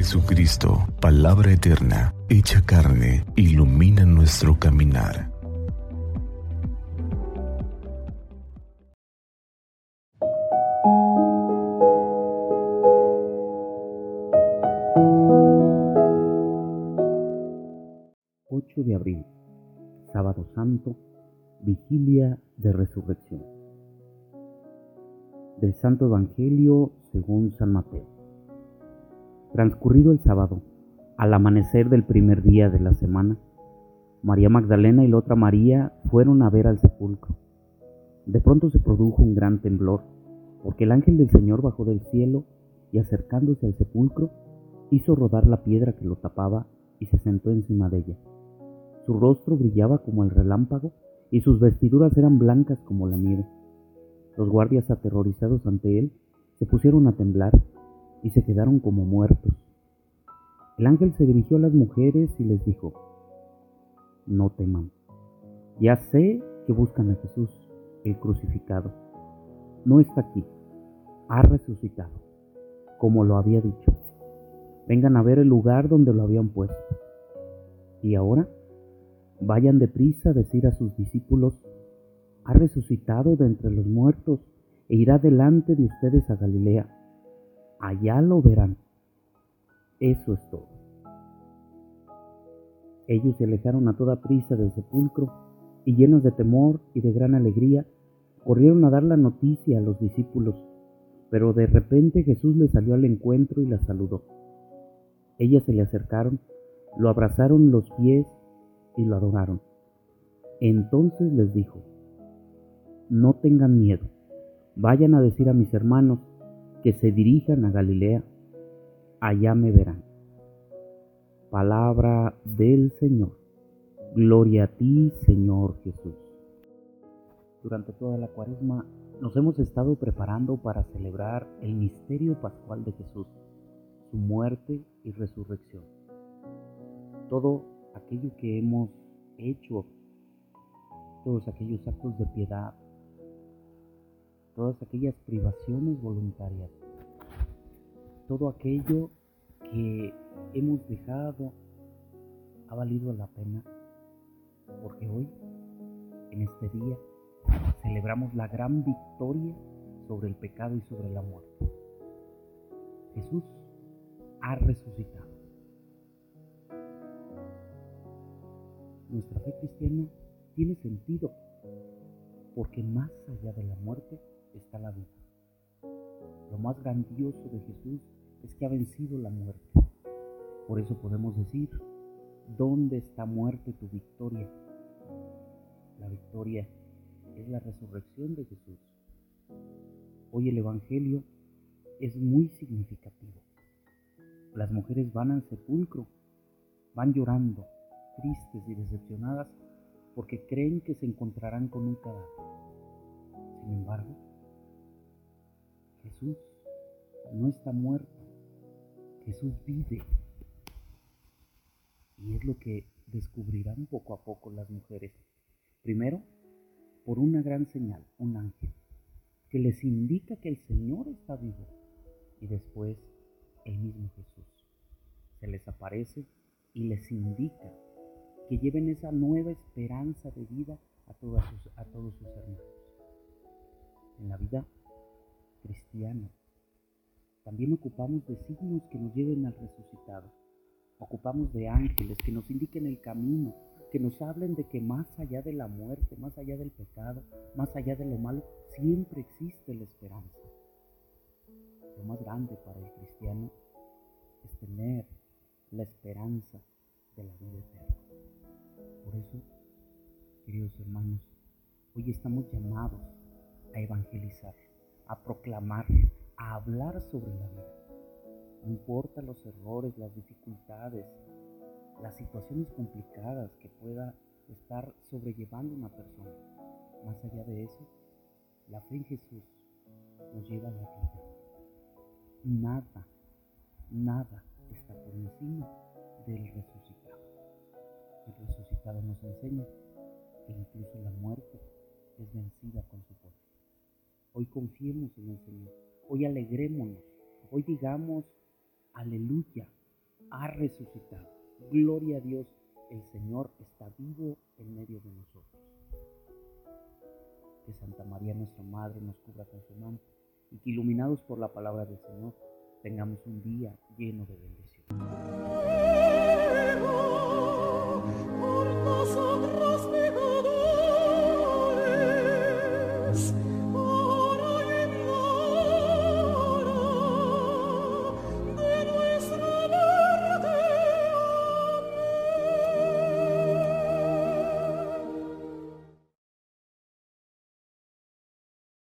Jesucristo, palabra eterna, hecha carne, ilumina nuestro caminar. de abril, sábado santo, vigilia de resurrección. Del Santo Evangelio según San Mateo. Transcurrido el sábado, al amanecer del primer día de la semana, María Magdalena y la otra María fueron a ver al sepulcro. De pronto se produjo un gran temblor, porque el ángel del Señor bajó del cielo y acercándose al sepulcro, hizo rodar la piedra que lo tapaba y se sentó encima de ella. Su rostro brillaba como el relámpago y sus vestiduras eran blancas como la nieve. Los guardias aterrorizados ante él se pusieron a temblar y se quedaron como muertos. El ángel se dirigió a las mujeres y les dijo, no teman, ya sé que buscan a Jesús, el crucificado. No está aquí, ha resucitado, como lo había dicho. Vengan a ver el lugar donde lo habían puesto. Y ahora Vayan deprisa a decir a sus discípulos, ha resucitado de entre los muertos e irá delante de ustedes a Galilea. Allá lo verán. Eso es todo. Ellos se alejaron a toda prisa del sepulcro y llenos de temor y de gran alegría, corrieron a dar la noticia a los discípulos. Pero de repente Jesús les salió al encuentro y la saludó. Ellas se le acercaron, lo abrazaron los pies y lo adoraron. Entonces les dijo, no tengan miedo, vayan a decir a mis hermanos que se dirijan a Galilea, allá me verán. Palabra del Señor. Gloria a ti, Señor Jesús. Durante toda la cuaresma nos hemos estado preparando para celebrar el misterio pascual de Jesús, su muerte y resurrección. Todo aquello que hemos hecho, todos aquellos actos de piedad, todas aquellas privaciones voluntarias, todo aquello que hemos dejado ha valido la pena porque hoy, en este día, celebramos la gran victoria sobre el pecado y sobre la muerte. Jesús ha resucitado. nuestra fe cristiana tiene sentido, porque más allá de la muerte está la vida. Lo más grandioso de Jesús es que ha vencido la muerte. Por eso podemos decir, ¿dónde está muerte tu victoria? La victoria es la resurrección de Jesús. Hoy el Evangelio es muy significativo. Las mujeres van al sepulcro, van llorando, tristes y decepcionadas porque creen que se encontrarán con un cadáver. Sin embargo, Jesús no está muerto, Jesús vive. Y es lo que descubrirán poco a poco las mujeres. Primero, por una gran señal, un ángel, que les indica que el Señor está vivo. Y después, el mismo Jesús se les aparece y les indica que lleven esa nueva esperanza de vida a, todos sus, hermanos. En la vida cristiana también ocupamos de signos que nos lleven al resucitado. Ocupamos de ángeles que nos indiquen el camino, que nos hablen de que más allá de la muerte, más allá del pecado, más allá de lo malo, siempre existe la esperanza. Lo más grande para el cristiano es tener la esperanza de la vida eterna. Por eso, queridos hermanos, hoy estamos llamados a evangelizar, proclamar, a hablar sobre la vida. No importa los errores, las dificultades, las situaciones complicadas que pueda estar sobrellevando una persona. Más allá de eso, la fe en Jesús nos lleva a la vida. Nada, nada está por encima del resucitado. El resucitado nos enseña que incluso la muerte es vencida con su poder. Hoy confiemos en el Señor, hoy alegrémonos, hoy digamos aleluya, ha resucitado. Gloria a Dios, el Señor está vivo en medio de nosotros. Que Santa María, nuestra Madre, nos cubra con su manto y que iluminados por la palabra del Señor, tengamos un día lleno de bendición.